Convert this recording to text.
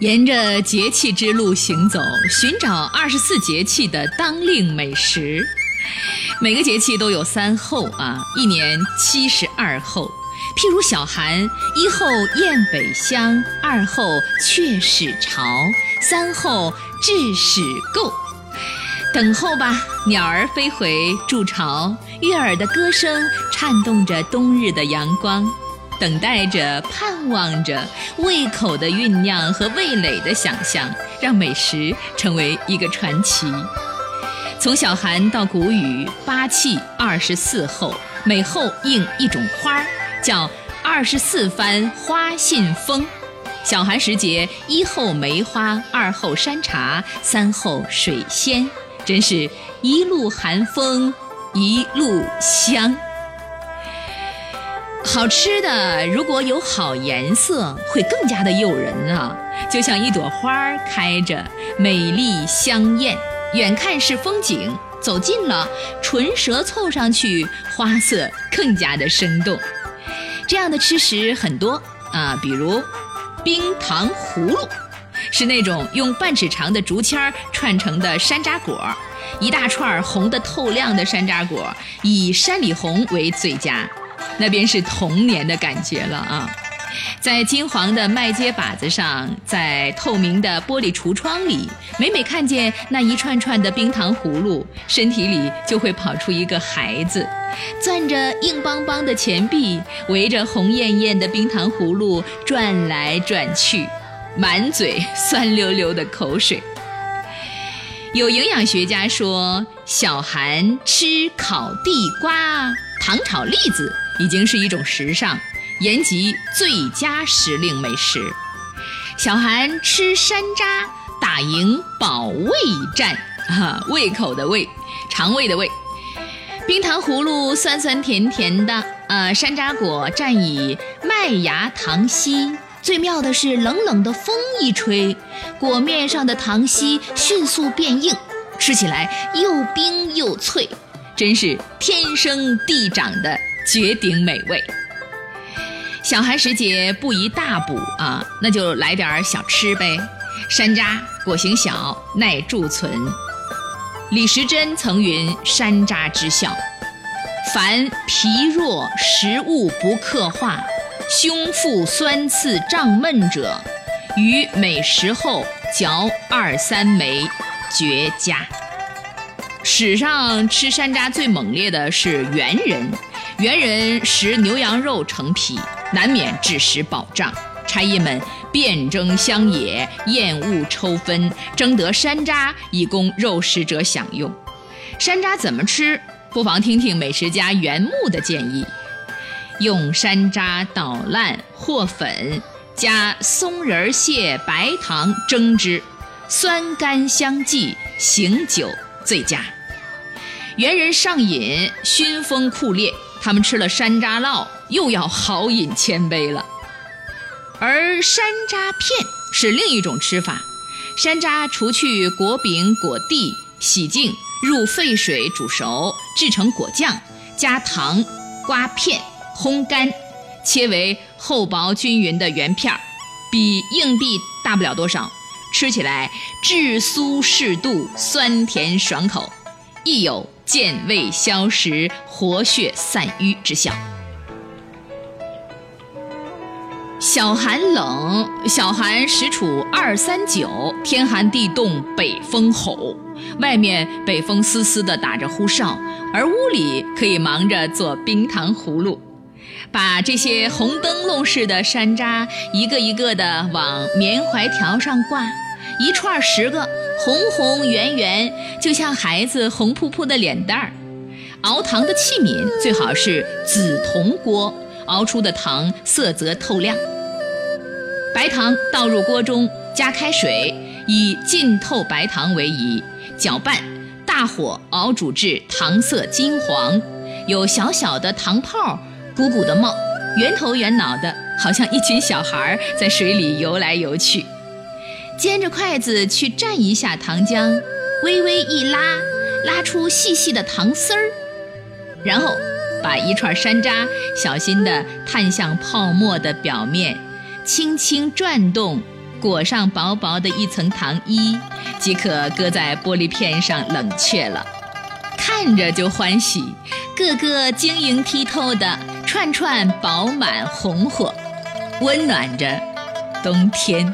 沿着节气之路行走，寻找二十四节气的当令美食。每个节气都有三候啊，一年七十二候。譬如小寒，一候雁北乡，二候雀始巢，三候雉始构。等候吧，鸟儿飞回筑巢，悦耳的歌声颤动着冬日的阳光。等待着，盼望着，胃口的酝酿和味蕾的想象，让美食成为一个传奇。从小寒到谷雨，八气二十四候，每候应一种花儿，叫二十四番花信封。小寒时节，一候梅花，二候山茶，三候水仙，真是一路寒风，一路香。好吃的如果有好颜色，会更加的诱人啊！就像一朵花儿开着，美丽香艳，远看是风景，走近了，唇舌凑上去，花色更加的生动。这样的吃食很多啊，比如冰糖葫芦，是那种用半尺长的竹签儿串成的山楂果，一大串红的透亮的山楂果，以山里红为最佳。那便是童年的感觉了啊！在金黄的麦秸粑子上，在透明的玻璃橱窗里，每每看见那一串串的冰糖葫芦，身体里就会跑出一个孩子，攥着硬邦邦的钱币，围着红艳艳的冰糖葫芦转来转去，满嘴酸溜溜的口水。有营养学家说，小寒吃烤地瓜、糖炒栗子。已经是一种时尚，延吉最佳时令美食。小寒吃山楂，打赢保胃战，哈，胃口的胃，肠胃的胃。冰糖葫芦酸酸甜甜的，呃，山楂果蘸以麦芽糖稀。最妙的是，冷冷的风一吹，果面上的糖稀迅速变硬，吃起来又冰又脆，真是天生地长的。绝顶美味。小寒时节不宜大补啊，那就来点小吃呗。山楂果形小，耐贮存。李时珍曾云：“山楂之效，凡脾弱、食物不克化、胸腹酸刺胀闷者，于每食后嚼二三枚，绝佳。”史上吃山楂最猛烈的是猿人。猿人食牛羊肉成皮，难免致食饱胀。差役们遍征乡野，厌恶抽分，争得山楂以供肉食者享用。山楂怎么吃？不妨听听美食家袁牧的建议：用山楂捣烂和粉，加松仁蟹、白糖蒸之，酸甘香剂，醒酒最佳。猿人上瘾，熏风酷烈。他们吃了山楂酪，又要豪饮千杯了。而山楂片是另一种吃法，山楂除去果柄、果蒂，洗净，入沸水煮熟，制成果酱，加糖，刮片，烘干，切为厚薄均匀的圆片儿，比硬币大不了多少，吃起来质酥适度，酸甜爽口，亦有。健胃消食、活血散瘀之效。小寒冷，小寒时处二三九，天寒地冻，北风吼，外面北风嘶嘶的打着呼哨，而屋里可以忙着做冰糖葫芦，把这些红灯笼似的山楂一个一个的往棉怀条上挂，一串十个。红红圆圆，就像孩子红扑扑的脸蛋儿。熬糖的器皿最好是紫铜锅，熬出的糖色泽透亮。白糖倒入锅中，加开水，以浸透白糖为宜，搅拌，大火熬煮至糖色金黄，有小小的糖泡，鼓鼓的冒，圆头圆脑的，好像一群小孩在水里游来游去。尖着筷子去蘸一下糖浆，微微一拉，拉出细细的糖丝儿，然后把一串山楂小心地探向泡沫的表面，轻轻转动，裹上薄薄的一层糖衣，即可搁在玻璃片上冷却了。看着就欢喜，个个晶莹剔透的，串串饱满红火，温暖着冬天。